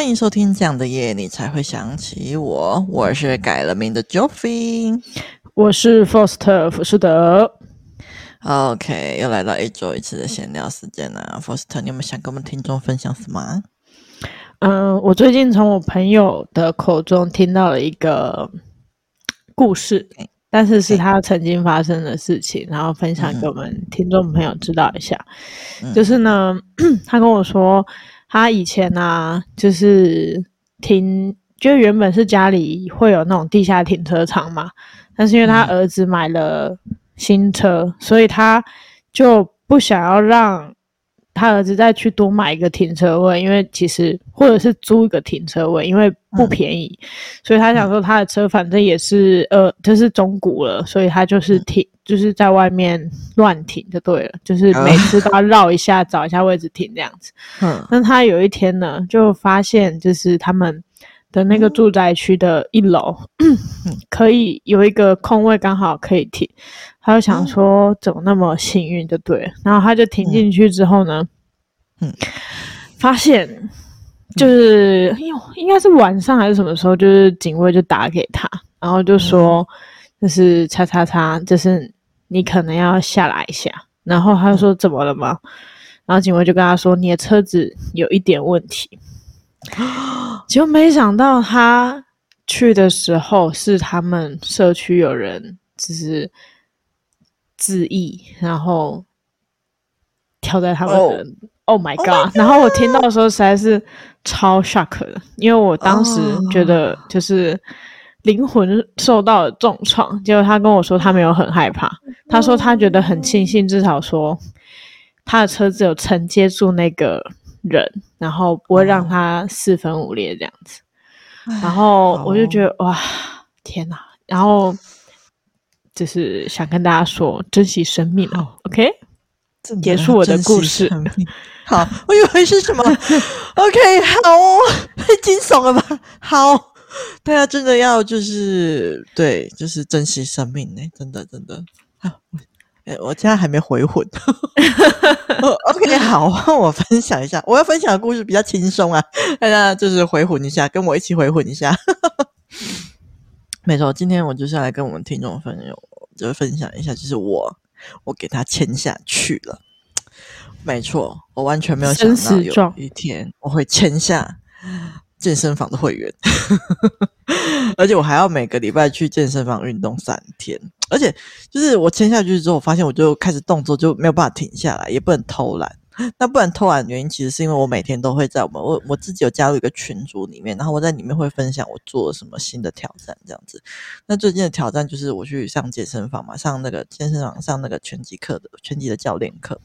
欢迎收听《这样的夜你才会想起我》，我是改了名的 Joffy，我是 Foster 福士德。OK，又来到一周一次的闲聊时间了。Foster，你有没有想跟我们听众分享什么？嗯，我最近从我朋友的口中听到了一个故事，但是是他曾经发生的事情，然后分享给我们听众朋友知道一下。嗯、就是呢，他跟我说。他以前呢、啊，就是停，就原本是家里会有那种地下停车场嘛，但是因为他儿子买了新车，所以他就不想要让他儿子再去多买一个停车位，因为其实或者是租一个停车位，因为不便宜，嗯、所以他想说他的车反正也是呃，就是中古了，所以他就是停。嗯就是在外面乱停就对了，就是每次都要绕一下，找一下位置停这样子。嗯，那他有一天呢，就发现就是他们的那个住宅区的一楼，嗯，可以有一个空位，刚好可以停。他就想说，怎么那么幸运就对了。然后他就停进去之后呢，嗯，发现就是因为应该是晚上还是什么时候，就是警卫就打给他，然后就说就是叉叉叉，就是。你可能要下来一下，然后他就说怎么了吗？然后警卫就跟他说你的车子有一点问题，就没想到他去的时候是他们社区有人就是自缢，然后跳在他们的 Oh, oh my God！, oh my God 然后我听到的时候实在是超 shock 的，因为我当时觉得就是。灵魂受到了重创，结果他跟我说他没有很害怕，他说他觉得很庆幸，至少说他的车子有承接住那个人，然后不会让他四分五裂这样子。然后我就觉得哇，天哪！然后就是想跟大家说，珍惜生命哦。OK，结束我的故事。好，我以为是什么？OK，好哦，太惊悚了吧？好。大家真的要就是对，就是珍惜生命呢，真的真的。好，我我现在还没回魂。OK，好，我分享一下，我要分享的故事比较轻松啊，大家就是回魂一下，跟我一起回魂一下。没错，今天我就是要来跟我们听众朋友就分享一下，就是我我给他签下去了。没错，我完全没有想到有一天我会签下。健身房的会员，而且我还要每个礼拜去健身房运动三天，而且就是我签下去之后，我发现我就开始动作就没有办法停下来，也不能偷懒。那不然偷懒的原因，其实是因为我每天都会在我们我我自己有加入一个群组里面，然后我在里面会分享我做了什么新的挑战这样子。那最近的挑战就是我去上健身房嘛，上那个健身房上那个拳击课的拳击的教练课。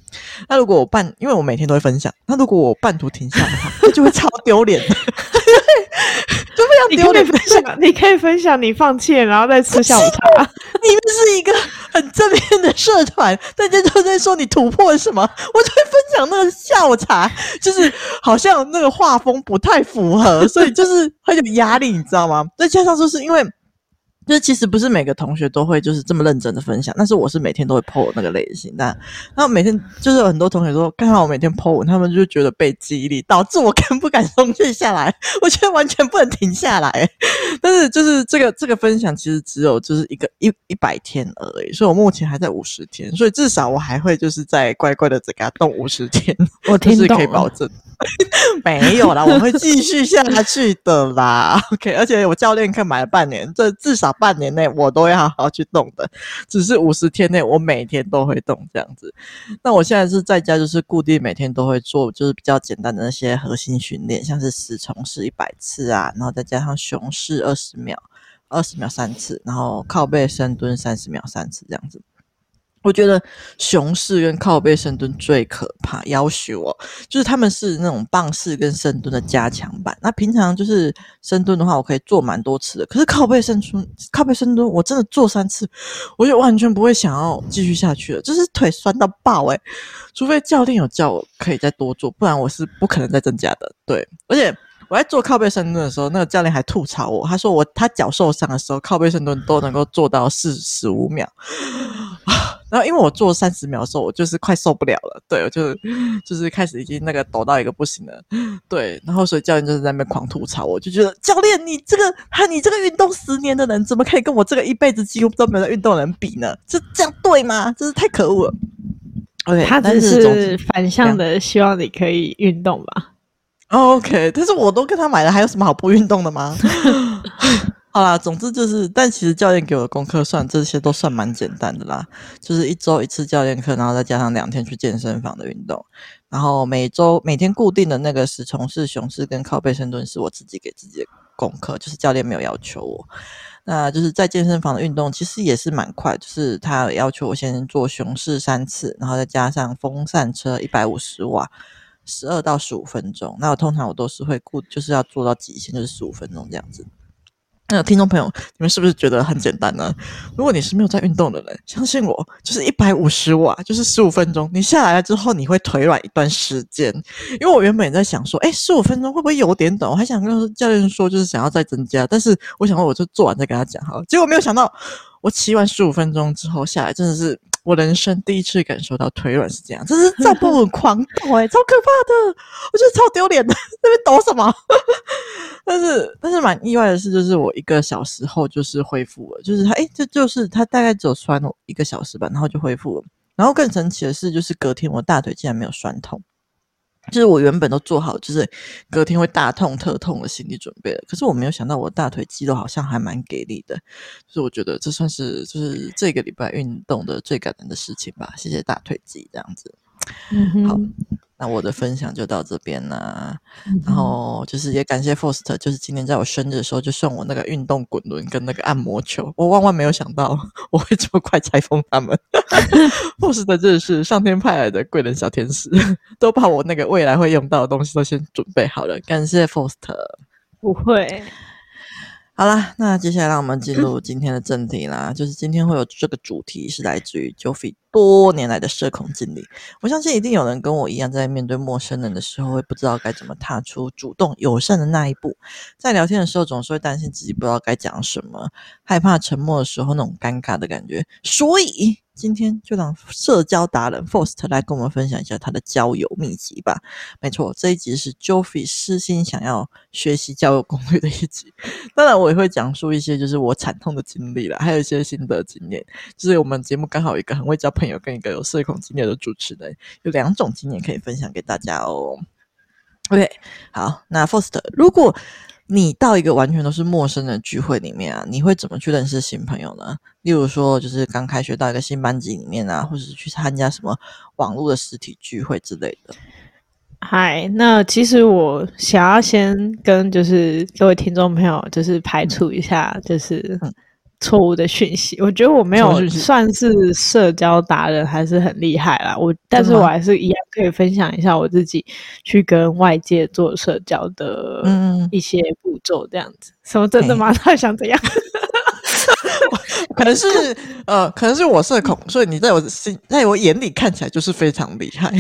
那如果我半，因为我每天都会分享，那如果我半途停下的话，就会超丢脸的。就非常丢脸。分享，你可以分享你放弃，然后再吃下午茶。你们是一个很正面的社团，大家都在说你突破了什么，我就会分享那个下午茶，就是好像那个画风不太符合，所以就是很有压力，你知道吗？再加上就是因为。就是其实不是每个同学都会就是这么认真的分享，但是我是每天都会 po 那个类型，那然后每天就是有很多同学说，看到我每天 po 文，他们就觉得被激励，导致我 更不敢松懈下来，我觉得完全不能停下来。但是就是这个这个分享其实只有就是一个一一百天而已，所以我目前还在五十天，所以至少我还会就是在乖乖的再给他动五十天，我听懂，就是可以保证。没有啦，我会继续下去的啦。OK，而且我教练课买了半年，这至少半年内我都会好好去动的。只是五十天内我每天都会动这样子。那我现在是在家，就是固定每天都会做，就是比较简单的那些核心训练，像是死虫式一百次啊，然后再加上熊式二十秒，二十秒三次，然后靠背深蹲三十秒三次这样子。我觉得熊式跟靠背深蹲最可怕，要求哦，就是他们是那种棒式跟深蹲的加强版。那平常就是深蹲的话，我可以做蛮多次的。可是靠背深蹲，靠背深蹲，我真的做三次，我就完全不会想要继续下去了，就是腿酸到爆诶，除非教练有叫我可以再多做，不然我是不可能再增加的。对，而且我在做靠背深蹲的时候，那个教练还吐槽我，他说我他脚受伤的时候，靠背深蹲都能够做到四十五秒。然后因为我做三十秒的时候，我就是快受不了了，对，我就 就是开始已经那个抖到一个不行了，对，然后所以教练就是在那边狂吐槽，我就觉得教练你这个哈，你这个运动十年的人，怎么可以跟我这个一辈子几乎都没有在运动的人比呢？这这样对吗？真是太可恶了。他只是反向的希望你可以运动吧。OK，但是我都跟他买了，还有什么好不运动的吗？好啦，总之就是，但其实教练给我的功课算这些都算蛮简单的啦，就是一周一次教练课，然后再加上两天去健身房的运动，然后每周每天固定的那个十从式、熊式跟靠背深蹲是我自己给自己的功课，就是教练没有要求我。那就是在健身房的运动其实也是蛮快，就是他要求我先做熊式三次，然后再加上风扇车一百五十瓦。十二到十五分钟，那我通常我都是会固，就是要做到极限，就是十五分钟这样子。那听众朋友，你们是不是觉得很简单呢？如果你是没有在运动的人，相信我，就是一百五十瓦，就是十五分钟。你下来了之后，你会腿软一段时间。因为我原本在想说，诶，十五分钟会不会有点短？我还想跟教练说，就是想要再增加，但是我想说，我就做完再跟他讲好了。结果没有想到，我骑完十五分钟之后下来，真的是。我人生第一次感受到腿软是这样，这是在不稳狂抖诶、超可怕的，我觉得超丢脸的，那边抖什么？但是但是蛮意外的是，就是我一个小时后就是恢复了，就是他诶这就是他大概只有酸了一个小时吧，然后就恢复了。然后更神奇的是，就是隔天我大腿竟然没有酸痛。就是我原本都做好，就是隔天会大痛特痛的心理准备了。可是我没有想到，我大腿肌肉好像还蛮给力的。就是我觉得这算是就是这个礼拜运动的最感人的事情吧。谢谢大腿肌，这样子。嗯，好。那我的分享就到这边啦，嗯、然后就是也感谢 Forst，就是今年在我生日的时候就送我那个运动滚轮跟那个按摩球，我万万没有想到我会这么快拆封他们。的是上天派来的贵人小天使，都把我那个未来会用到的东西都先准备好了，感谢 Forst，。不会。好啦，那接下来让我们进入今天的正题啦。就是今天会有这个主题是来自于 Jofie 多年来的社恐经历。我相信一定有人跟我一样，在面对陌生人的时候，会不知道该怎么踏出主动友善的那一步。在聊天的时候，总是会担心自己不知道该讲什么，害怕沉默的时候那种尴尬的感觉。所以。今天就让社交达人 Faust 来跟我们分享一下他的交友秘籍吧。没错，这一集是 Jofie 私心想要学习交友攻略的一集。当然，我也会讲述一些就是我惨痛的经历啦，还有一些心得经验。就是我们节目刚好一个很会交朋友跟一个有社恐经验的主持人，有两种经验可以分享给大家哦。OK，好，那 First，如果你到一个完全都是陌生的聚会里面啊，你会怎么去认识新朋友呢？例如说，就是刚开学到一个新班级里面啊，或者是去参加什么网络的实体聚会之类的。嗨，那其实我想要先跟就是各位听众朋友，就是排除一下，就是。嗯错误的讯息，我觉得我没有算是社交达人，还是很厉害啦。我，但是我还是一样可以分享一下我自己去跟外界做社交的一些步骤，这样子。什么真的吗？他想怎样？可能是 呃，可能是我社恐，所以你在我心，在我眼里看起来就是非常厉害。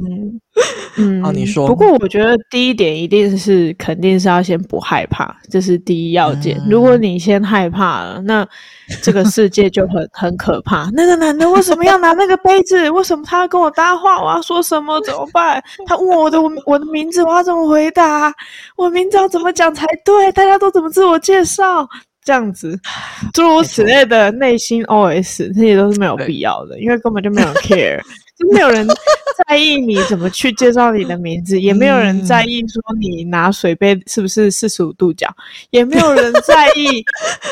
嗯 嗯，啊，你说。不过我觉得第一点一定是肯定是要先不害怕，这是第一要件。嗯、如果你先害怕了，那这个世界就很 很可怕。那个男的为什么要拿那个杯子？为什么他要跟我搭话？我要说什么？怎么办？他问我的我我的名字，我要怎么回答？我名字要怎么讲才对？大家都怎么自我介绍？这样子，诸如此类的内心 OS，这些都是没有必要的，因为根本就没有 care，就没有人在意你怎么去介绍你的名字，也没有人在意说你拿水杯是不是四十五度角，也没有人在意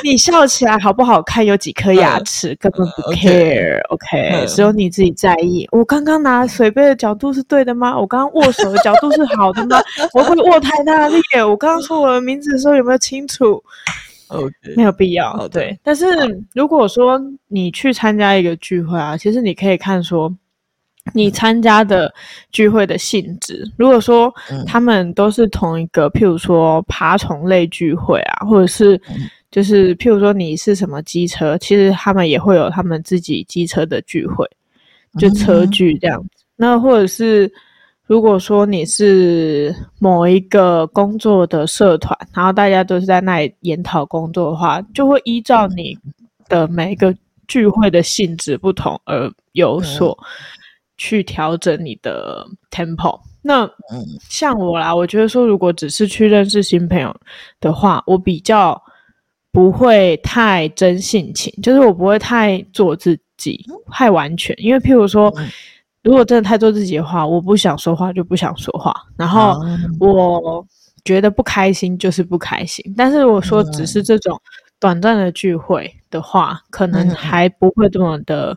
你笑起来好不好看，有几颗 牙齿，根本不 care，OK，只有你自己在意。我刚刚拿水杯的角度是对的吗？我刚刚握手的角度是好的吗？我会握太大力？我刚刚说我的名字的时候有没有清楚？Okay. 没有必要，对。但是如果说你去参加一个聚会啊，其实你可以看说你参加的聚会的性质。如果说他们都是同一个，譬如说爬虫类聚会啊，或者是就是譬如说你是什么机车，其实他们也会有他们自己机车的聚会，就车聚这样子。那或者是。如果说你是某一个工作的社团，然后大家都是在那里研讨工作的话，就会依照你的每一个聚会的性质不同而有所去调整你的 tempo。那像我啦，我觉得说，如果只是去认识新朋友的话，我比较不会太真性情，就是我不会太做自己，太完全。因为譬如说，如果真的太做自己的话，我不想说话就不想说话，然后我觉得不开心就是不开心。但是我说只是这种。短暂的聚会的话，可能还不会这么的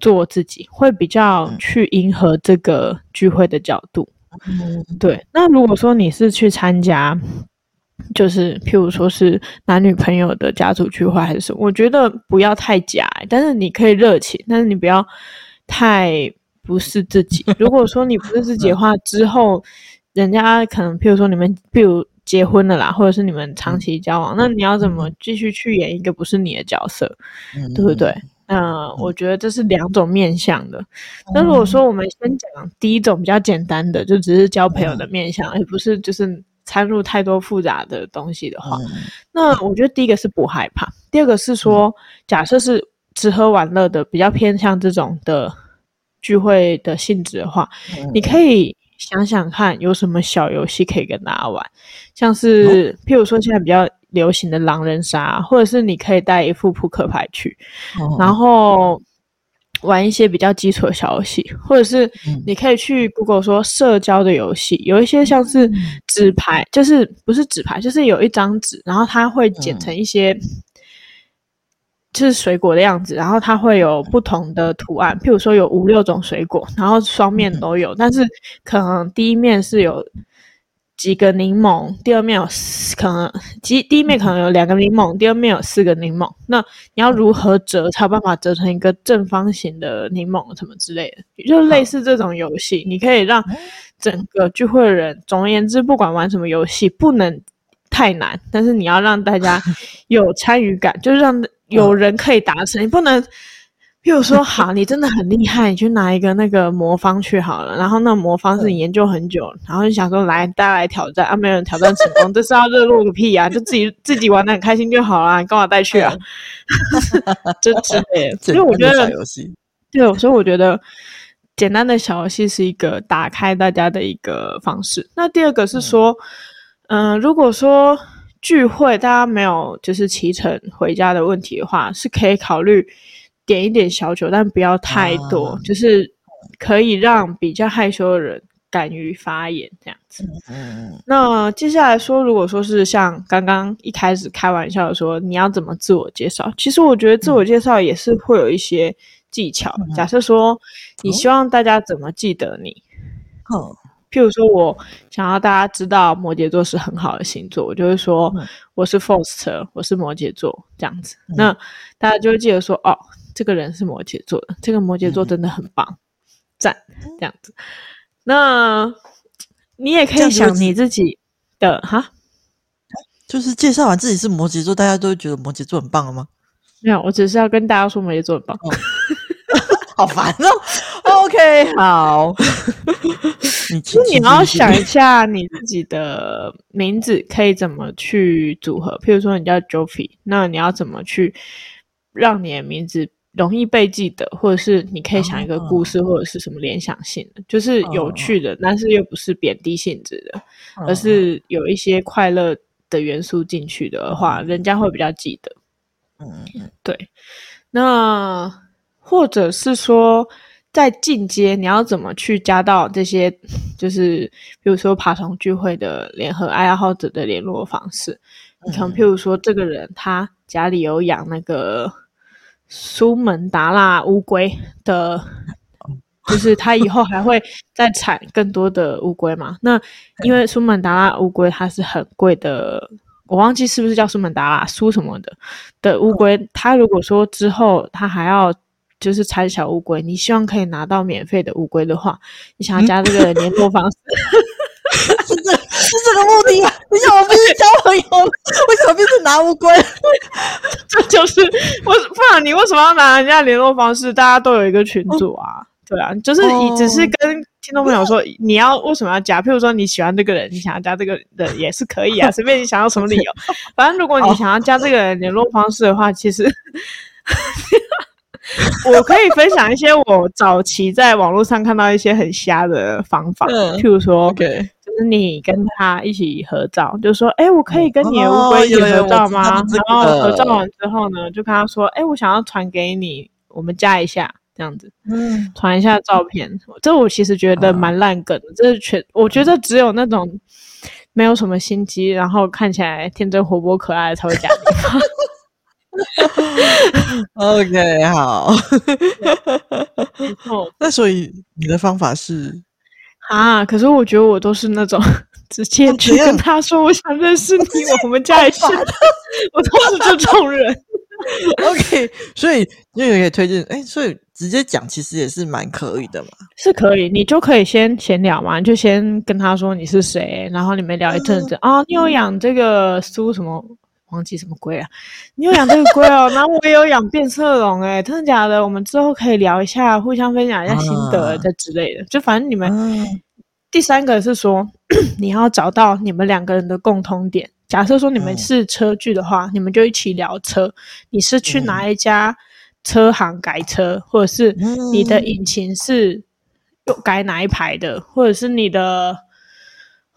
做自己，会比较去迎合这个聚会的角度。对。那如果说你是去参加，就是譬如说是男女朋友的家族聚会还是什么，我觉得不要太假，但是你可以热情，但是你不要太不是自己。如果说你不是自己的话，之后人家可能譬如说你们，譬如。结婚了啦，或者是你们长期交往，嗯、那你要怎么继续去演一个不是你的角色，嗯、对不对？那、我觉得这是两种面向的。那、嗯、如果说我们先讲第一种比较简单的，就只是交朋友的面向，而、嗯、不是就是掺入太多复杂的东西的话，嗯、那我觉得第一个是不害怕，第二个是说，假设是吃喝玩乐的，比较偏向这种的聚会的性质的话，嗯、你可以。想想看，有什么小游戏可以跟大家玩，像是譬如说现在比较流行的狼人杀，或者是你可以带一副扑克牌去，哦、然后玩一些比较基础的小游戏，或者是你可以去 Google 说社交的游戏，有一些像是纸牌，嗯、就是不是纸牌，就是有一张纸，然后它会剪成一些。是水果的样子，然后它会有不同的图案，譬如说有五六种水果，然后双面都有，但是可能第一面是有几个柠檬，第二面有可能第第一面可能有两个柠檬，第二面有四个柠檬，那你要如何折才有办法折成一个正方形的柠檬什么之类的，就类似这种游戏，你可以让整个聚会的人，总而言之，不管玩什么游戏，不能太难，但是你要让大家有参与感，就是让。有人可以达成，你不能，譬如说，好，你真的很厉害，你去拿一个那个魔方去好了，然后那魔方是你研究很久，然后你想说来，大家来挑战啊，没有人挑战成功，这是要热络个屁啊，就自己自己玩的很开心就好啦，你干嘛带去啊？真是 的，所以我觉得，对，所以我觉得简单的小游戏是一个打开大家的一个方式。那第二个是说，嗯、呃，如果说。聚会大家没有就是骑乘回家的问题的话，是可以考虑点一点小酒，但不要太多，啊、就是可以让比较害羞的人敢于发言这样子。嗯，那接下来说，如果说是像刚刚一开始开玩笑的说，你要怎么自我介绍？其实我觉得自我介绍也是会有一些技巧。嗯、假设说你希望大家怎么记得你？哦。譬如说，我想要大家知道摩羯座是很好的星座，我就会说我是 Foster，我是摩羯座这样子。那大家就会记得说，哦，这个人是摩羯座的，这个摩羯座真的很棒，赞这样子。那你也可以想你自己的哈，就是介绍完自己是摩羯座，大家都会觉得摩羯座很棒了吗？没有，我只是要跟大家说摩羯座很棒。哦 好烦哦。OK，好。你你要想一下你自己的名字可以怎么去组合。譬如说你叫 Joffy，那你要怎么去让你的名字容易被记得？或者是你可以想一个故事，或者是什么联想性的，就是有趣的，但是又不是贬低性质的，而是有一些快乐的元素进去的话，人家会比较记得。嗯，对。那。或者是说，在进阶，你要怎么去加到这些？就是比如说爬虫聚会的联合爱好者的联络方式。你看，譬如说，这个人他家里有养那个苏门答腊乌龟的，就是他以后还会再产更多的乌龟嘛？那因为苏门答腊乌龟它是很贵的，我忘记是不是叫苏门答腊苏什么的的乌龟。他如果说之后他还要就是拆小乌龟，你希望可以拿到免费的乌龟的话，你想要加这个联络方式，是这是这个目的吗？你想我不是交朋友，为什么变成拿乌龟？这就是我不然你为什么要拿人家联络方式？大家都有一个群组啊，嗯、对啊，就是你只是跟听众朋友说你要为什么要加，譬如说你喜欢这个人，你想要加这个人也是可以啊，随便你想要什么理由，反正如果你想要加这个人联络方式的话，其实。我可以分享一些我早期在网络上看到一些很瞎的方法，嗯、譬如说.就是你跟他一起合照，就说，哎，我可以跟你的乌龟一起合照吗？哦、然后合照完之后呢，就跟他说，哎，我想要传给你，我们加一下，这样子，嗯，传一下照片。这我其实觉得蛮烂梗的，这是全，我觉得只有那种没有什么心机，然后看起来天真活泼可爱的才会加你。OK，好。那所以你的方法是啊？可是我觉得我都是那种直接去跟他说我想认识你，我们家也是，我都是这种人。OK，所以你也可以推荐哎，所以直接讲其实也是蛮可以的嘛。是可以，你就可以先闲聊嘛，你就先跟他说你是谁，然后你们聊一阵子啊、你有养这个书什么？忘记什么龟啊？你有养这个龟哦，然后我也有养变色龙，哎，真的假的？我们之后可以聊一下，互相分享一下心得这之类的。就反正你们、嗯、第三个是说，你要找到你们两个人的共通点。假设说你们是车距的话，嗯、你们就一起聊车。你是去哪一家车行改车，或者是你的引擎是又改哪一排的，或者是你的。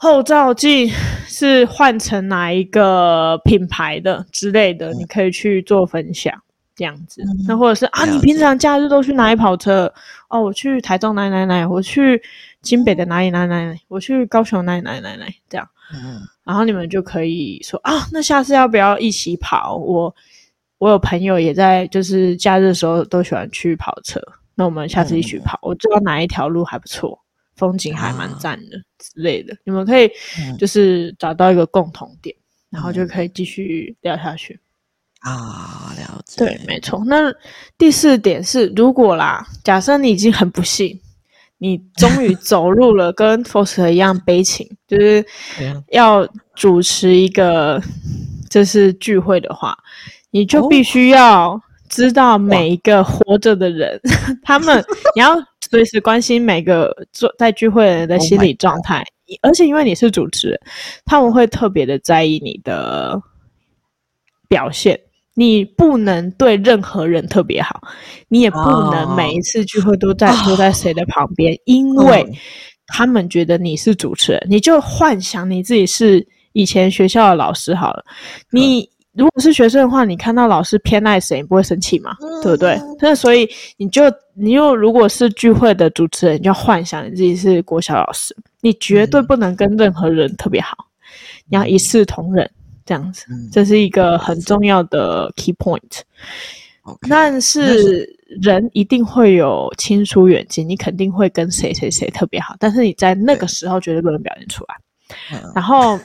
后照镜是换成哪一个品牌的之类的，你可以去做分享这样子。那或者是啊，你平常假日都去哪里跑车？哦，我去台中哪里哪里哪里，我去新北的哪里哪里哪里，我去高雄哪里哪里哪里这样。嗯，然后你们就可以说啊，那下次要不要一起跑？我我有朋友也在，就是假日的时候都喜欢去跑车，那我们下次一起跑。我知道哪一条路还不错。风景还蛮赞的、啊、之类的，你们可以就是找到一个共同点，嗯、然后就可以继续聊下去啊。了解，对，没错。那第四点是，如果啦，假设你已经很不幸，你终于 走入了跟 Foster 一样悲情，就是要主持一个就是聚会的话，你就必须要知道每一个活着的人，他们你要。随时关心每个坐在聚会的人的心理状态，而且因为你是主持人，他们会特别的在意你的表现。你不能对任何人特别好，你也不能每一次聚会都在坐在谁的旁边，因为他们觉得你是主持人。你就幻想你自己是以前学校的老师好了，你。如果是学生的话，你看到老师偏爱谁，你不会生气吗？嗯、对不对？那所以你就你又如果是聚会的主持人，你就要幻想你自己是国小老师，你绝对不能跟任何人特别好，嗯、你要一视同仁，这样子，嗯、这是一个很重要的 key point。但是人一定会有亲疏远近，你肯定会跟谁谁谁特别好，但是你在那个时候绝对不能表现出来。然后，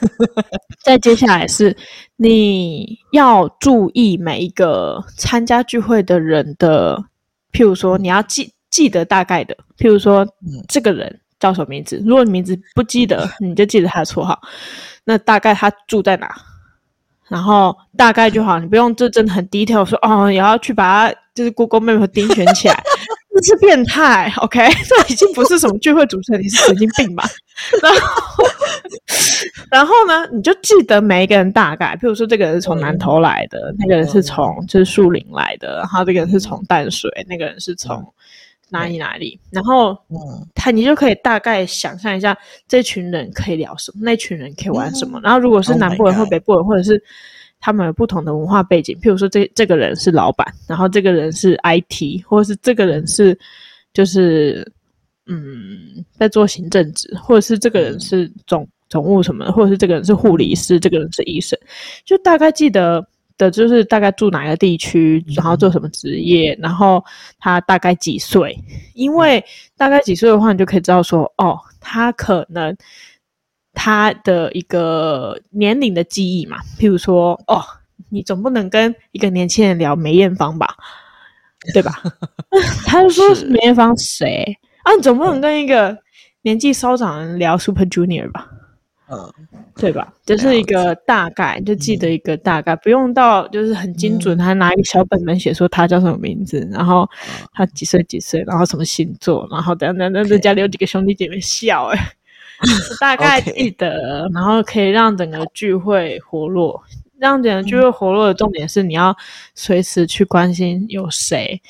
再接下来是你要注意每一个参加聚会的人的，譬如说你要记记得大概的，譬如说这个人叫什么名字，如果你名字不记得，你就记得他的绰号，那大概他住在哪，然后大概就好，你不用这真的很 detail 说哦，也要去把他就是 Google Map 盯选起来。这是变态，OK？这已经不是什么聚会主持人，你是神经病吧？然后，然后呢，你就记得每一个人大概，譬如说这个人是从南投来的，嗯、那个人是从就是树林来的，然后这个人是从淡水，那个人是从哪里哪里，然后嗯，他你就可以大概想象一下，这群人可以聊什么，那群人可以玩什么。嗯、然后如果是南部人或北部人，或者是。他们有不同的文化背景，譬如说这这个人是老板，然后这个人是 IT，或者是这个人是就是嗯在做行政职，或者是这个人是总总务什么的，或者是这个人是护理师，这个人是医生，就大概记得的就是大概住哪个地区，然后做什么职业，然后他大概几岁，因为大概几岁的话，你就可以知道说哦，他可能。他的一个年龄的记忆嘛，譬如说，哦，你总不能跟一个年轻人聊梅艳芳吧，对吧？他就说梅艳芳谁啊？你总不能跟一个年纪稍长的人聊 Super Junior 吧？嗯，对吧？这、就是一个大概，就记得一个大概，嗯、不用到就是很精准。他拿一个小本本写说他叫什么名字，然后他几岁几岁，然后什么星座，然后等等等等，家里有几个兄弟姐妹笑哎。大概记得.然后可以让整个聚会活络。让整个聚会活络的重点是，你要随时去关心有谁，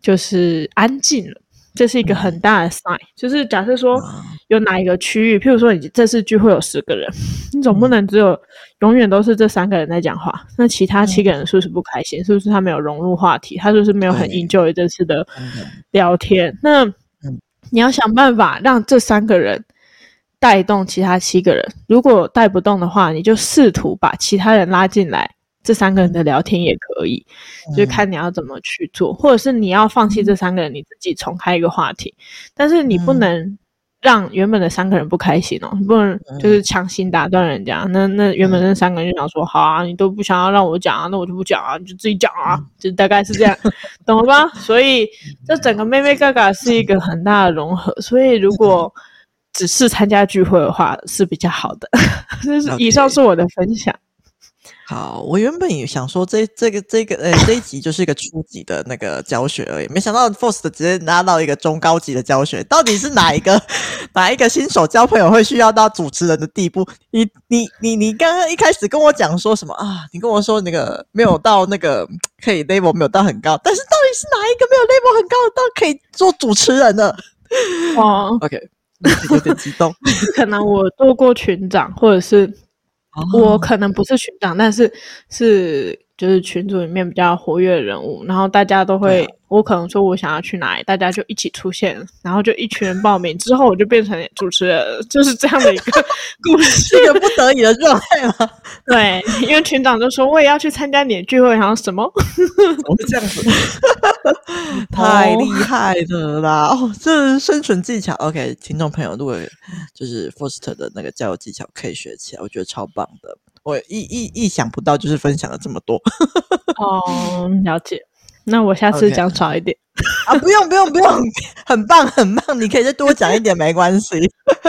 就是安静了。这是一个很大的 sign，、嗯、就是假设说有哪一个区域，譬如说你这次聚会有十个人，你总不能只有永远都是这三个人在讲话，那其他七个人是不是不开心？是不是他没有融入话题？他是不是没有很 enjoy 这次的聊天？那你要想办法让这三个人带动其他七个人，如果带不动的话，你就试图把其他人拉进来。这三个人的聊天也可以，嗯、就看你要怎么去做，或者是你要放弃这三个人，你自己重开一个话题，但是你不能让原本的三个人不开心哦，你不能就是强行打断人家。那那原本那三个人就想说，好啊，你都不想要让我讲啊，那我就不讲啊，你就自己讲啊，就大概是这样，懂了吧？所以这整个妹妹嘎嘎是一个很大的融合，所以如果只是参加聚会的话是比较好的。这是以上是我的分享。好，我原本也想说这这个这个呃、欸、这一集就是一个初级的那个教学而已，没想到 Faust 直接拿到一个中高级的教学，到底是哪一个 哪一个新手交朋友会需要到主持人的地步？你你你你刚刚一开始跟我讲说什么啊？你跟我说那个没有到那个可以 level 没有到很高，但是到底是哪一个没有 level 很高的到可以做主持人呢？哦，OK，有点激动，可能我做过群长或者是。我可能不是群长，但是是就是群组里面比较活跃的人物，然后大家都会，我可能说我想要去哪里，大家就一起出现，然后就一群人报名，之后我就变成主持人，就是这样的一个 故事，一个不得已的状态吗？对，因为群长就说我也要去参加你的聚会，然后什么？我是这样子，太厉害了啦！哦，这是生存技巧。OK，听众朋友，如果就是 Foster 的那个交友技巧可以学起来，我觉得超棒的。我意意意想不到，就是分享了这么多。哦，了解。那我下次讲少一点。啊，不用不用不用，很棒很棒，你可以再多讲一点，没关系。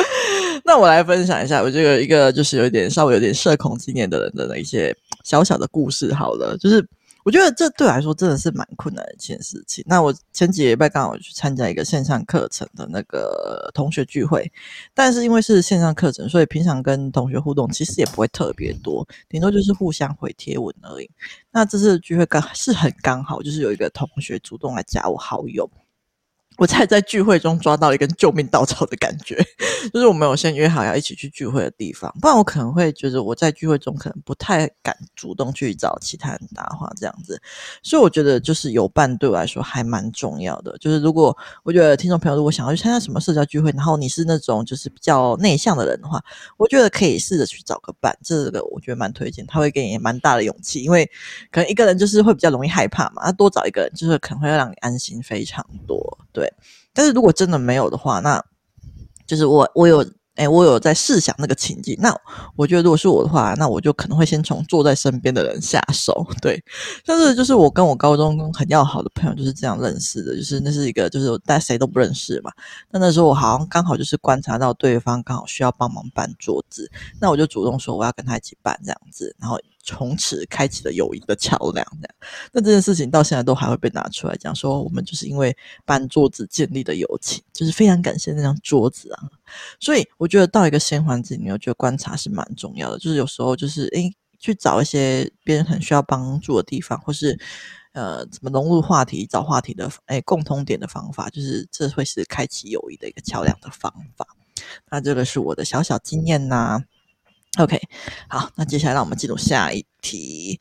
那我来分享一下我这个一个就是有点稍微有点社恐经验的人的一些小小的故事。好了，就是。我觉得这对我来说真的是蛮困难的一件事情。那我前几个礼拜刚好去参加一个线上课程的那个同学聚会，但是因为是线上课程，所以平常跟同学互动其实也不会特别多，顶多就是互相回贴文而已。那这次的聚会刚是很刚好，就是有一个同学主动来加我好友。我才在聚会中抓到一根救命稻草的感觉，就是我们有先约好要一起去聚会的地方，不然我可能会觉得我在聚会中可能不太敢主动去找其他人搭话这样子，所以我觉得就是有伴对我来说还蛮重要的。就是如果我觉得听众朋友如果想要去参加什么社交聚会，然后你是那种就是比较内向的人的话，我觉得可以试着去找个伴，这个我觉得蛮推荐，他会给你蛮大的勇气，因为可能一个人就是会比较容易害怕嘛，那多找一个人就是可能会让你安心非常多，对。但是如果真的没有的话，那就是我我有哎、我有在试想那个情境。那我觉得如果是我的话，那我就可能会先从坐在身边的人下手。对，但是就是我跟我高中很要好的朋友就是这样认识的，就是那是一个就是大家谁都不认识嘛。那那时候我好像刚好就是观察到对方刚好需要帮忙搬桌子，那我就主动说我要跟他一起搬这样子，然后。从此开启了友谊的桥梁，这样。那这件事情到现在都还会被拿出来讲，说我们就是因为搬桌子建立的友情，就是非常感谢那张桌子啊。所以我觉得到一个新环境里面，我觉得观察是蛮重要的。就是有时候就是诶，去找一些别人很需要帮助的地方，或是呃怎么融入话题、找话题的诶共通点的方法，就是这会是开启友谊的一个桥梁的方法。那这个是我的小小经验呐。OK，好，那接下来让我们进入下一题。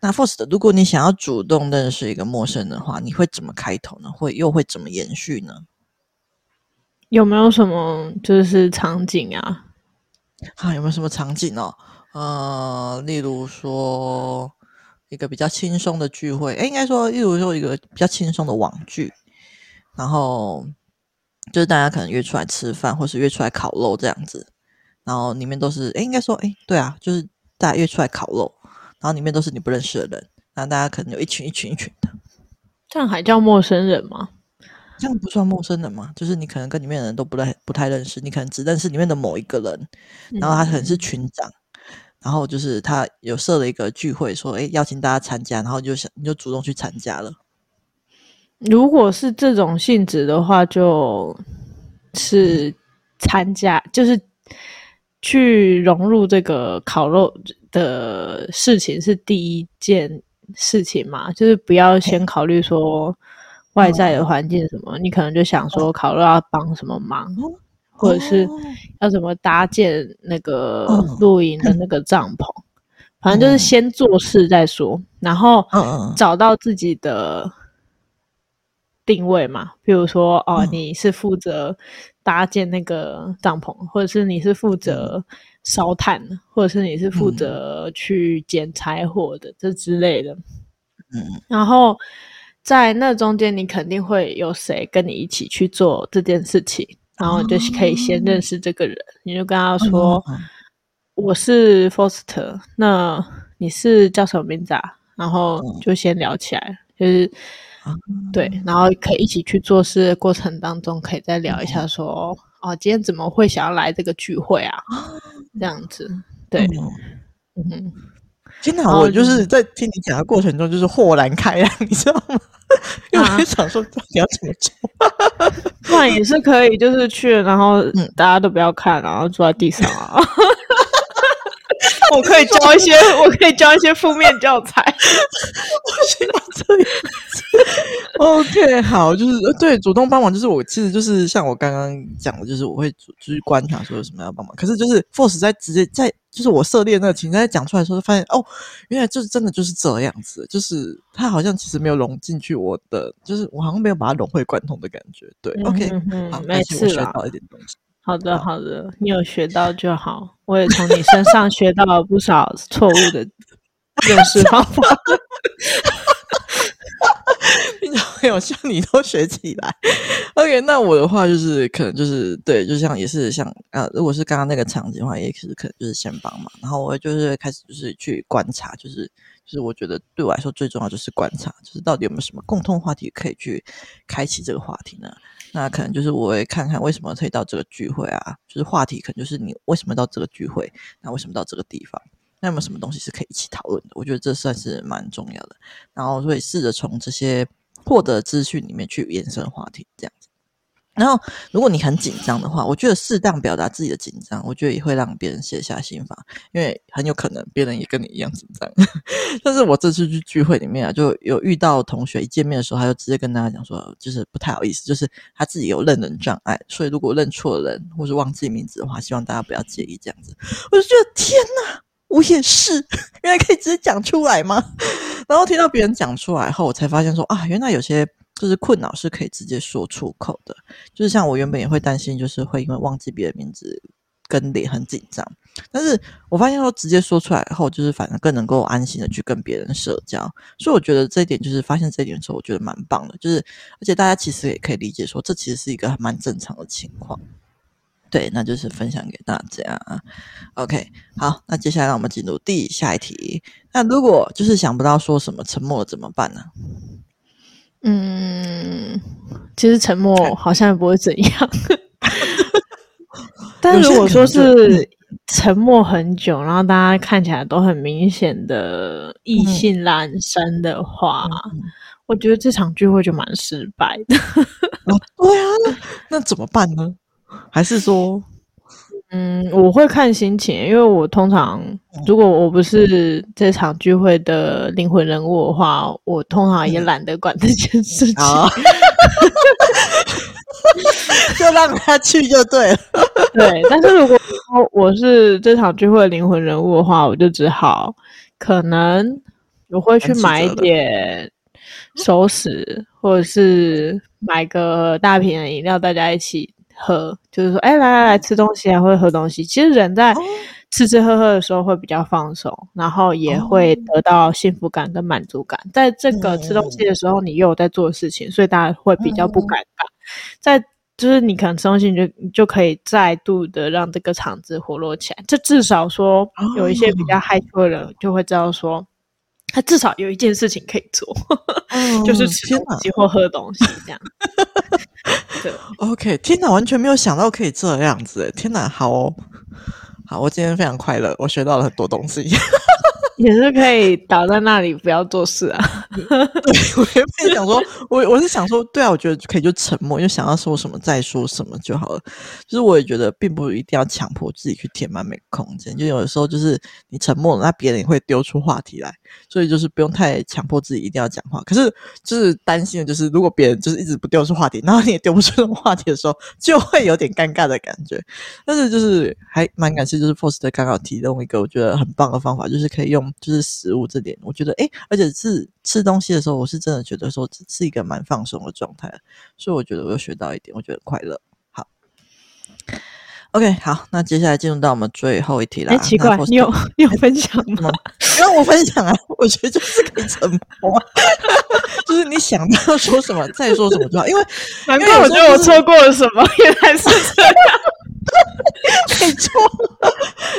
那 First，如果你想要主动认识一个陌生人的话，你会怎么开头呢？会又会怎么延续呢？有没有什么就是场景啊？啊，有没有什么场景哦？呃，例如说一个比较轻松的聚会，哎，应该说，例如说一个比较轻松的网聚，然后就是大家可能约出来吃饭，或是约出来烤肉这样子。然后里面都是，诶，应该说，诶，对啊，就是大家约出来烤肉，然后里面都是你不认识的人，然后大家可能有一群一群一群的，这样还叫陌生人吗？这样不算陌生人吗？就是你可能跟里面的人都不太不太认识，你可能只认识里面的某一个人，然后他可能是群长，嗯、然后就是他有设了一个聚会，说，诶，邀请大家参加，然后就想你就主动去参加了。如果是这种性质的话，就是参加，嗯、就是。去融入这个烤肉的事情是第一件事情嘛？就是不要先考虑说外在的环境什么，哦、你可能就想说烤肉要帮什么忙，哦、或者是要怎么搭建那个露营的那个帐篷，哦、反正就是先做事再说，嗯、然后找到自己的定位嘛。比如说，哦，你是负责搭建那个帐篷，或者是你是负责烧炭，或者是你是负责去捡柴火的，这之类的。嗯，然后在那中间，你肯定会有谁跟你一起去做这件事情，然后就可以先认识这个人。嗯、你就跟他说：“嗯、我是 Foster，那你是叫什么名字啊？”然后就先聊起来，就是、嗯、对，然后可以一起去做事的过程当中，可以再聊一下说：“嗯、哦，今天怎么会想要来这个聚会啊？”这样子，对，嗯。嗯天哪，我就是在听你讲的过程中，就是豁然开朗，你知道吗？因为我就想说，你要怎么做？不然也是可以，就是去，然后大家都不要看，然后坐在地上啊。我可以教一些，我可以教一些负面教材。我需要这样子。OK，好，就是对主动帮忙，就是我其实就是像我刚刚讲的，就是我会就是观察说有什么要帮忙。可是就是 Force 在直接在就是我涉猎那个情，在讲出来的时候，就发现哦，原来就是真的就是这样子，就是他好像其实没有融进去我的，就是我好像没有把它融会贯通的感觉。对，OK，好，没事我，学到一点东西。好的，好的，你有学到就好。我也从你身上学到了不少错误的 认识方法。并且没有像你都学起来。OK，那我的话就是可能就是对，就像也是像呃，如果是刚刚那个场景的话，也是可能就是先帮忙，然后我就是开始就是去观察，就是就是我觉得对我来说最重要就是观察，就是到底有没有什么共通话题可以去开启这个话题呢？那可能就是我会看看为什么可以到这个聚会啊，就是话题可能就是你为什么到这个聚会，那为什么到这个地方，那有没有什么东西是可以一起讨论的？我觉得这算是蛮重要的。然后会试着从这些获得资讯里面去延伸话题，这样。然后，如果你很紧张的话，我觉得适当表达自己的紧张，我觉得也会让别人卸下心防，因为很有可能别人也跟你一样紧张。但是我这次去聚会里面啊，就有遇到同学一见面的时候，他就直接跟大家讲说，就是不太好意思，就是他自己有认人障碍，所以如果认错人或是忘记名字的话，希望大家不要介意这样子。我就觉得天哪，我也是，原来可以直接讲出来吗？然后听到别人讲出来后，我才发现说啊，原来有些。就是困扰是可以直接说出口的，就是像我原本也会担心，就是会因为忘记别人名字跟脸很紧张，但是我发现说直接说出来后，就是反而更能够安心的去跟别人社交，所以我觉得这一点就是发现这一点的时候，我觉得蛮棒的，就是而且大家其实也可以理解说，这其实是一个蛮正常的情况。对，那就是分享给大家。OK，好，那接下来让我们进入第下一题。那如果就是想不到说什么，沉默了怎么办呢？嗯，其实沉默好像也不会怎样，但如果说是沉默很久，然后大家看起来都很明显的意兴阑珊的话，嗯、我觉得这场聚会就蛮失败的。哦、对啊，那怎么办呢？还是说？嗯，我会看心情，因为我通常如果我不是这场聚会的灵魂人物的话，我通常也懒得管这件事情，就让他去就对了。对，但是如果我是这场聚会的灵魂人物的话，我就只好可能我会去买一点熟食，或者是买个大瓶的饮料，大家一起。喝就是说，哎，来来来，吃东西还会喝东西。其实人在吃吃喝喝的时候会比较放松，然后也会得到幸福感跟满足感。在这个吃东西的时候，你又有在做事情，所以大家会比较不尴尬。在就是你可能吃东西，你就你就可以再度的让这个场子活络起来。这至少说有一些比较害羞的人就会知道说，他至少有一件事情可以做，就是吃东西或喝东西这样。，OK，天哪，完全没有想到可以这样子，天哪，好哦，好，我今天非常快乐，我学到了很多东西。也是可以倒在那里不要做事啊。对，我原本想说，我我是想说，对啊，我觉得可以就沉默，就想要说什么再说什么就好了。就是我也觉得，并不一定要强迫自己去填满每个空间。就有的时候，就是你沉默了，那别人也会丢出话题来，所以就是不用太强迫自己一定要讲话。可是就是担心的就是，如果别人就是一直不丢出话题，然后你也丢不出这种话题的时候，就会有点尴尬的感觉。但是就是还蛮感谢，就是 Faust 刚好提供一个我觉得很棒的方法，就是可以用就是食物这点，我觉得诶，而且是。吃东西的时候，我是真的觉得说是一个蛮放松的状态，所以我觉得我又学到一点，我觉得快乐。好，OK，好，那接下来进入到我们最后一题了。哎，奇怪，你有你有分享吗？让我分享啊！我觉得就是可以沉默，就是你想到说什么再说什么就好。因为难怪我觉得我错过了什么，原来是这样。没错，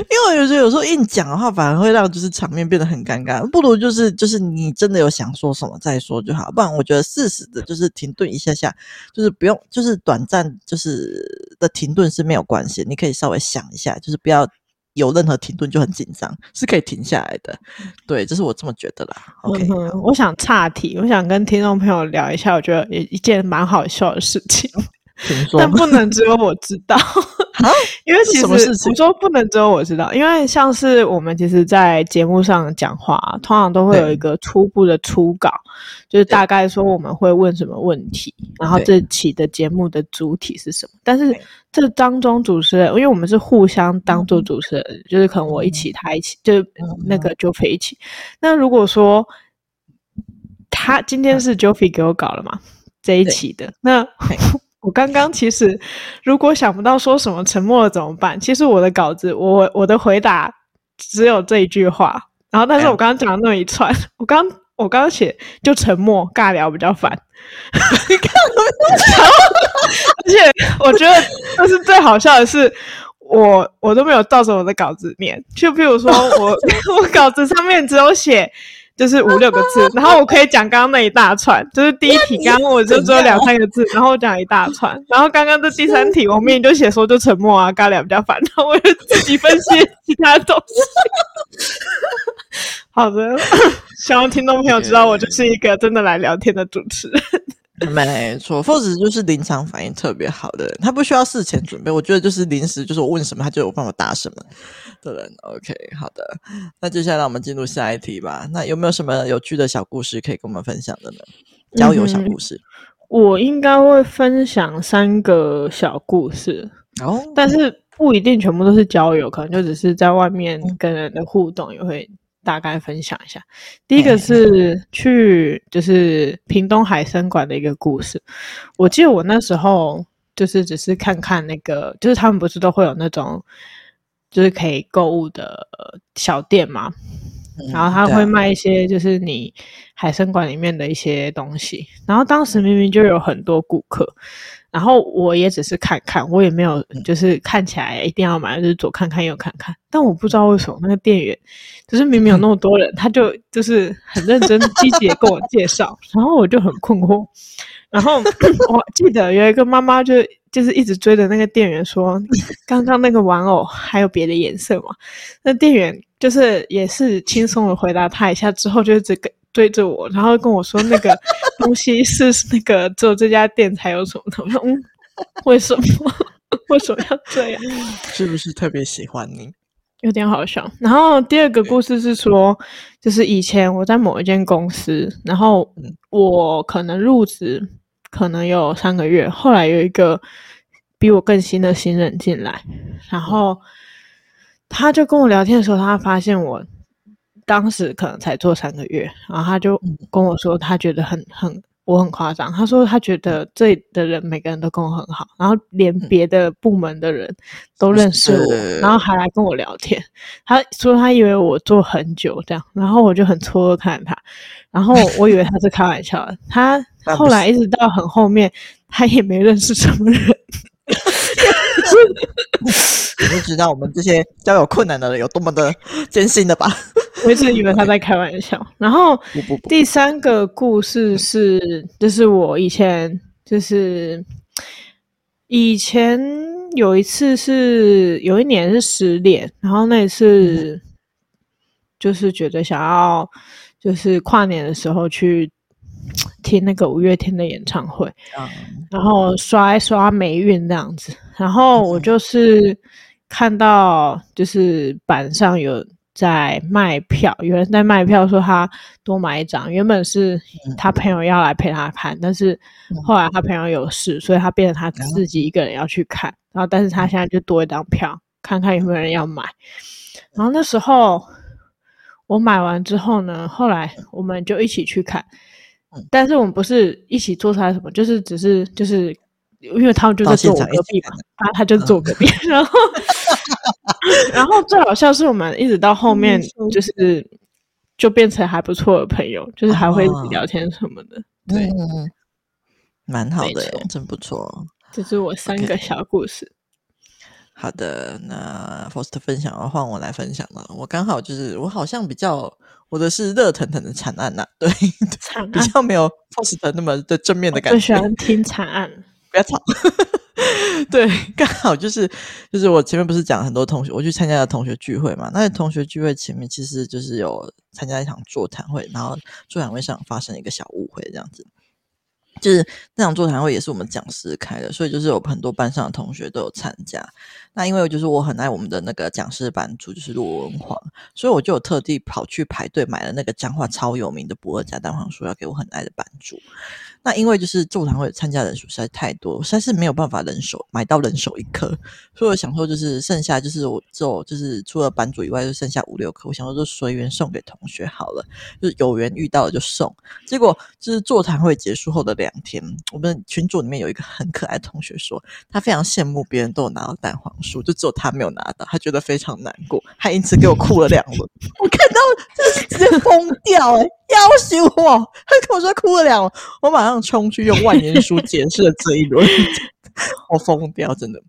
因为有时候有时候硬讲的话，反而会让就是场面变得很尴尬。不如就是就是你真的有想说什么再说就好，不然我觉得适时的就是停顿一下下，就是不用就是短暂就是的停顿是没有关系，你可以稍微想一下，就是不要有任何停顿就很紧张，是可以停下来的。对，这是我这么觉得啦。OK，嗯，我想岔题，我想跟听众朋友聊一下，我觉得一一件蛮好笑的事情。但不能只有我知道，因为其实我说不能只有我知道，因为像是我们其实，在节目上讲话，通常都会有一个初步的初稿，就是大概说我们会问什么问题，然后这期的节目的主体是什么。但是这当中主持人，因为我们是互相当做主持人，就是可能我一起，他一起，就是那个 Joffy 一起。那如果说他今天是 Joffy 给我搞了嘛，这一期的那。我刚刚其实，如果想不到说什么沉默了怎么办？其实我的稿子，我我的回答只有这一句话。然后，但是我刚刚讲的那一串，我刚我刚刚写就沉默尬聊比较烦。你看，而且我觉得就是最好笑的是，我我都没有照着我的稿子念。就比如说我我稿子上面只有写。就是五六个字，然后我可以讲刚刚那一大串，就是第一题刚刚我就只有两三个字，然后我讲一大串，然后刚刚这第三题我明明就写说就沉默啊，尬聊比较烦，然后我就自己分析其他东西。好的，希望听众朋友知道我就是一个真的来聊天的主持人。没错，Faust 就是临场反应特别好的人，他不需要事前准备，我觉得就是临时，就是我问什么，他就有办法答什么的人。OK，好的，那接下来我们进入下一题吧。那有没有什么有趣的小故事可以跟我们分享的呢？交友小故事，嗯、我应该会分享三个小故事哦，但是不一定全部都是交友，可能就只是在外面跟人的互动也会。大概分享一下，第一个是去就是屏东海参馆的一个故事。我记得我那时候就是只是看看那个，就是他们不是都会有那种就是可以购物的小店嘛，然后他会卖一些就是你海参馆里面的一些东西。然后当时明明就有很多顾客。然后我也只是看看，我也没有就是看起来一定要买，就是左看看右看看。但我不知道为什么那个店员，就是明明有那么多人，他就就是很认真积极的跟我介绍，然后我就很困惑。然后我记得有一个妈妈就就是一直追着那个店员说：“刚刚那个玩偶还有别的颜色吗？”那店员就是也是轻松的回答他一下，之后就一直跟。追着我，然后跟我说那个 东西是那个只有这家店才有什么的。我说嗯，为什么？为什么要这样？是不是特别喜欢你？有点好笑。然后第二个故事是说，就是以前我在某一间公司，然后我可能入职可能有三个月，后来有一个比我更新的新人进来，然后他就跟我聊天的时候，他发现我。当时可能才做三个月，然后他就跟我说，他觉得很很我很夸张。他说他觉得这里的人每个人都跟我很好，然后连别的部门的人都认识我，然后还来跟我聊天。他说他以为我做很久这样，然后我就很错愕看他，然后我以为他是开玩笑的。他 后来一直到很后面，他也没认识什么人。你就知道我们这些交友困难的人有多么的艰辛的吧？我一直以为他在开玩笑。然后第三个故事是，就是我以前就是以前有一次是有一年是失恋，然后那一次就是觉得想要，就是跨年的时候去听那个五月天的演唱会，嗯、然后刷一刷霉运这样子。然后我就是看到，就是板上有在卖票，有人在卖票，说他多买一张。原本是他朋友要来陪他看，但是后来他朋友有事，所以他变成他自己一个人要去看。然后，但是他现在就多一张票，看看有没有人要买。然后那时候我买完之后呢，后来我们就一起去看，但是我们不是一起做出来什么，就是只是就是因为他们就在坐我隔壁嘛，他他就坐隔壁，嗯、然后 然后最好笑是我们一直到后面就是就变成还不错的朋友，就是还会一起聊天什么的，哦、对，嗯、蛮好的，真不错。这是我三个小故事。Okay. 好的，那 First 分享的话，换我来分享了。我刚好就是，我好像比较我的是热腾腾的惨案呐、啊，对，惨案比较没有 First 那么的正面的感觉。我喜欢听惨案，不要吵。对，刚好就是就是我前面不是讲很多同学，我去参加了同学聚会嘛。那同学聚会前面其实就是有参加一场座谈会，然后座谈会上发生一个小误会，这样子。就是那场座谈会也是我们讲师开的，所以就是有很多班上的同学都有参加。那因为就是我很爱我们的那个讲师班主，就是罗文煌，所以我就有特地跑去排队买了那个彰化超有名的不二家蛋黄酥，要给我很爱的班主。那因为就是座谈会参加人数实在太多，实在是没有办法人手买到人手一颗，所以我想说就是剩下就是我就就是除了班主以外就剩下五六颗，我想说就随缘送给同学好了，就是有缘遇到了就送。结果就是座谈会结束后的两天，我们群组里面有一个很可爱的同学说，他非常羡慕别人都有拿到蛋黄书，就只有他没有拿到，他觉得非常难过，还因此给我哭了两轮。我看到就是直接疯掉哎、欸！要死我！他跟我说哭了两轮，我马上冲去用万言书解释了这一轮，我疯掉，真的。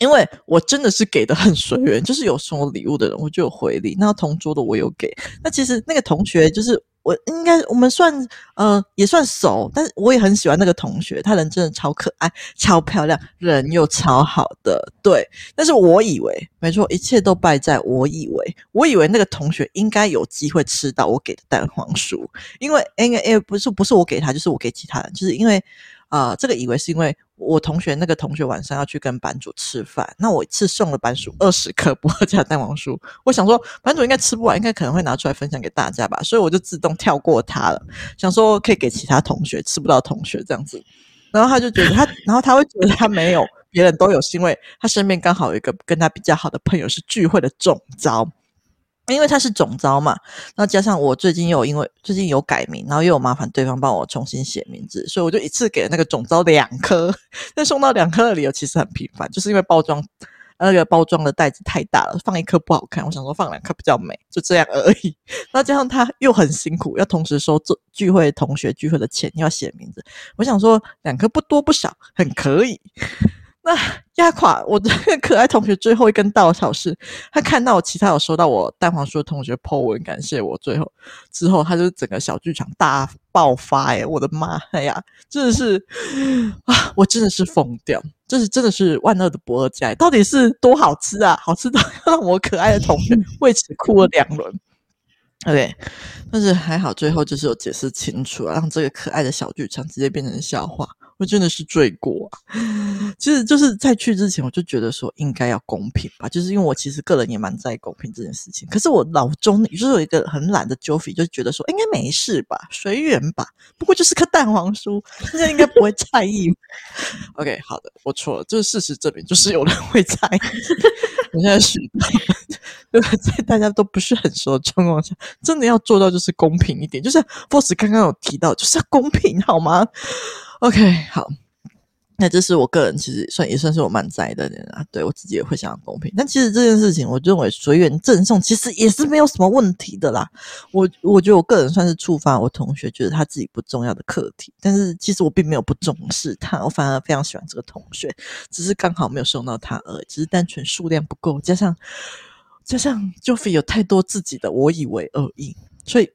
因为我真的是给的很随缘，就是有送我礼物的人，我就有回礼。那同桌的我有给。那其实那个同学就是。我应该我们算呃也算熟，但是我也很喜欢那个同学，他人真的超可爱、超漂亮，人又超好的。对，但是我以为没错，一切都败在我以为，我以为那个同学应该有机会吃到我给的蛋黄酥，因为因为不是不是我给他，就是我给其他人，就是因为。啊、呃，这个以为是因为我同学那个同学晚上要去跟版主吃饭，那我一次送了版主二十颗不二家蛋黄酥，我想说版主应该吃不完，应该可能会拿出来分享给大家吧，所以我就自动跳过他了，想说可以给其他同学吃不到同学这样子，然后他就觉得他，然后他会觉得他没有，别人都有，是因为他身边刚好有一个跟他比较好的朋友是聚会的总召。因为他是总招嘛，那加上我最近又因为最近有改名，然后又有麻烦对方帮我重新写名字，所以我就一次给了那个总招两颗。但送到两颗的理由其实很平凡，就是因为包装那个包装的袋子太大了，放一颗不好看，我想说放两颗比较美，就这样而已。那加上他又很辛苦，要同时收做聚会同学聚会的钱，要写名字，我想说两颗不多不少，很可以。那压垮我这个可爱同学最后一根稻草是，他看到我其他有收到我蛋黄酥的同学 po 文感谢我，最后之后他就整个小剧场大爆发哎，我的妈呀，真的是啊，我真的是疯掉，这是真的是万恶的不二家，到底是多好吃啊，好吃到让我可爱的同学为此哭了两轮。OK，但是还好最后就是有解释清楚啊，让这个可爱的小剧场直接变成笑话。真的是罪过啊！其实就是在去之前，我就觉得说应该要公平吧，就是因为我其实个人也蛮在意公平这件事情。可是我脑中就是有一个很懒的 Joffy，就觉得说应该没事吧，随缘吧，不过就是颗蛋黄酥，大家应该不会在意。OK，好的，我错了，就是事实证明，就是有人会在。我现在是在大家都不是很熟的状况下，真的要做到就是公平一点，就是 Boss 刚刚有提到，就是要公平好吗？OK，好，那这是我个人其实算也算是我蛮在的人啊，对我自己也会想要公平。但其实这件事情，我认为随缘赠送其实也是没有什么问题的啦。我我觉得我个人算是触发我同学觉得他自己不重要的课题，但是其实我并没有不重视他，我反而非常喜欢这个同学，只是刚好没有送到他而已，只是单纯数量不够，加上加上 Joffy 有太多自己的我以为而已，所以。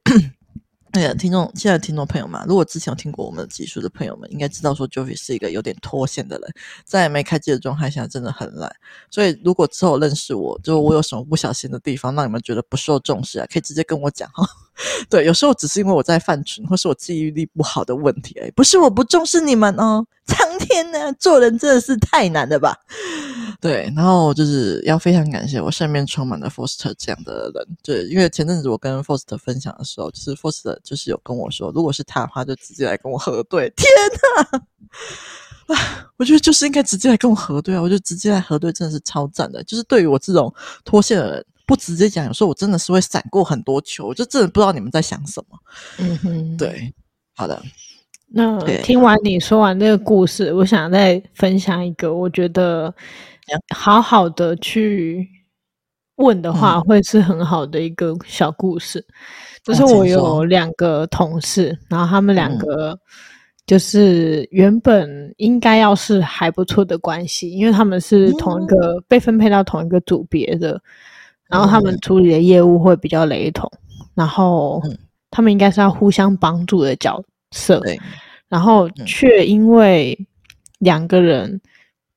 那个听众，现在听众朋友们，如果之前有听过我们的集数的朋友们，应该知道说 Jofie 是一个有点脱线的人，在没开机的状态下真的很懒。所以如果之后认识我，就我有什么不小心的地方，让你们觉得不受重视啊，可以直接跟我讲哈。对，有时候只是因为我在犯蠢，或是我记忆力不好的问题，而已，不是我不重视你们哦。苍天呐，做人真的是太难了吧？对，然后就是要非常感谢我身边充满了 Foster 这样的人，对，因为前阵子我跟 Foster 分享的时候，就是 Foster 就是有跟我说，如果是他的话，就直接来跟我核对。天呐，啊，我觉得就是应该直接来跟我核对啊！我觉得直接来核对真的是超赞的，就是对于我这种脱线的人。不直接讲，有时候我真的是会闪过很多球，我就真的不知道你们在想什么。嗯哼，对，好的。那听完你说完这个故事，我想再分享一个，我觉得好好的去问的话，会是很好的一个小故事。嗯、就是我有两个同事，然后他们两个就是原本应该要是还不错的关系，因为他们是同一个、嗯、被分配到同一个组别的。然后他们处理的业务会比较雷同，然后他们应该是要互相帮助的角色，然后却因为两个人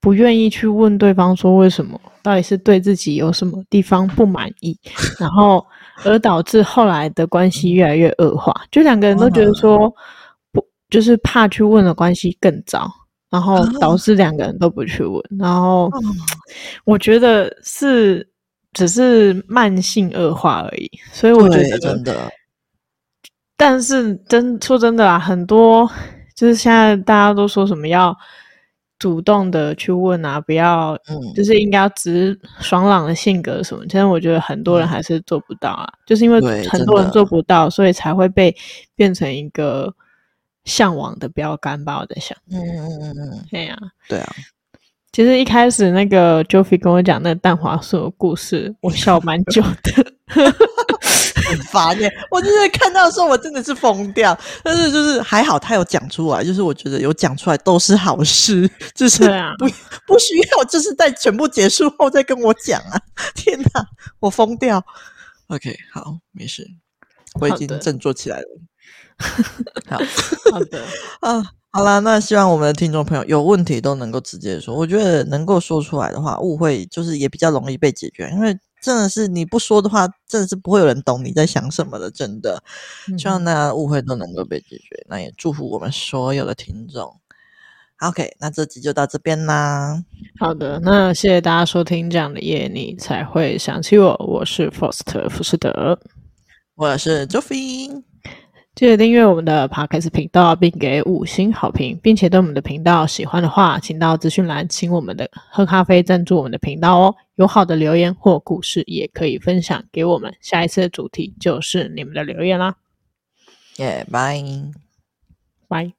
不愿意去问对方说为什么，到底是对自己有什么地方不满意，然后而导致后来的关系越来越恶化，就两个人都觉得说不，就是怕去问的关系更糟，然后导致两个人都不去问，然后我觉得是。只是慢性恶化而已，所以我觉得真的。但是真说真的啊，很多就是现在大家都说什么要主动的去问啊，不要，嗯，就是应该要直爽朗的性格什么。其实我觉得很多人还是做不到啊，嗯、就是因为很多人做不到，所以才会被变成一个向往的标杆吧。我在想，嗯嗯嗯嗯，对呀，对啊。其实一开始那个 Jofie 跟我讲那个蛋黄酥的故事，我笑蛮久的，很烦耶。我就是看到的时候，我真的是疯掉。但是就是还好他有讲出来，就是我觉得有讲出来都是好事，就是不不需要，就是在全部结束后再跟我讲啊！天哪，我疯掉。OK，好，没事，我已经振作起来了。好好的 啊。好啦，那希望我们的听众朋友有问题都能够直接说。我觉得能够说出来的话，误会就是也比较容易被解决。因为真的是你不说的话，真的是不会有人懂你在想什么的。真的，希望大家误会都能够被解决。那也祝福我们所有的听众。OK，那这集就到这边啦。好的，那谢谢大家收听。这样的夜你才会想起我。我是 Foster 福士德，我是 Jofie。记得订阅我们的 Podcast 频道，并给五星好评，并且对我们的频道喜欢的话，请到资讯栏请我们的喝咖啡赞助我们的频道哦。有好的留言或故事，也可以分享给我们。下一次的主题就是你们的留言啦。耶，拜拜。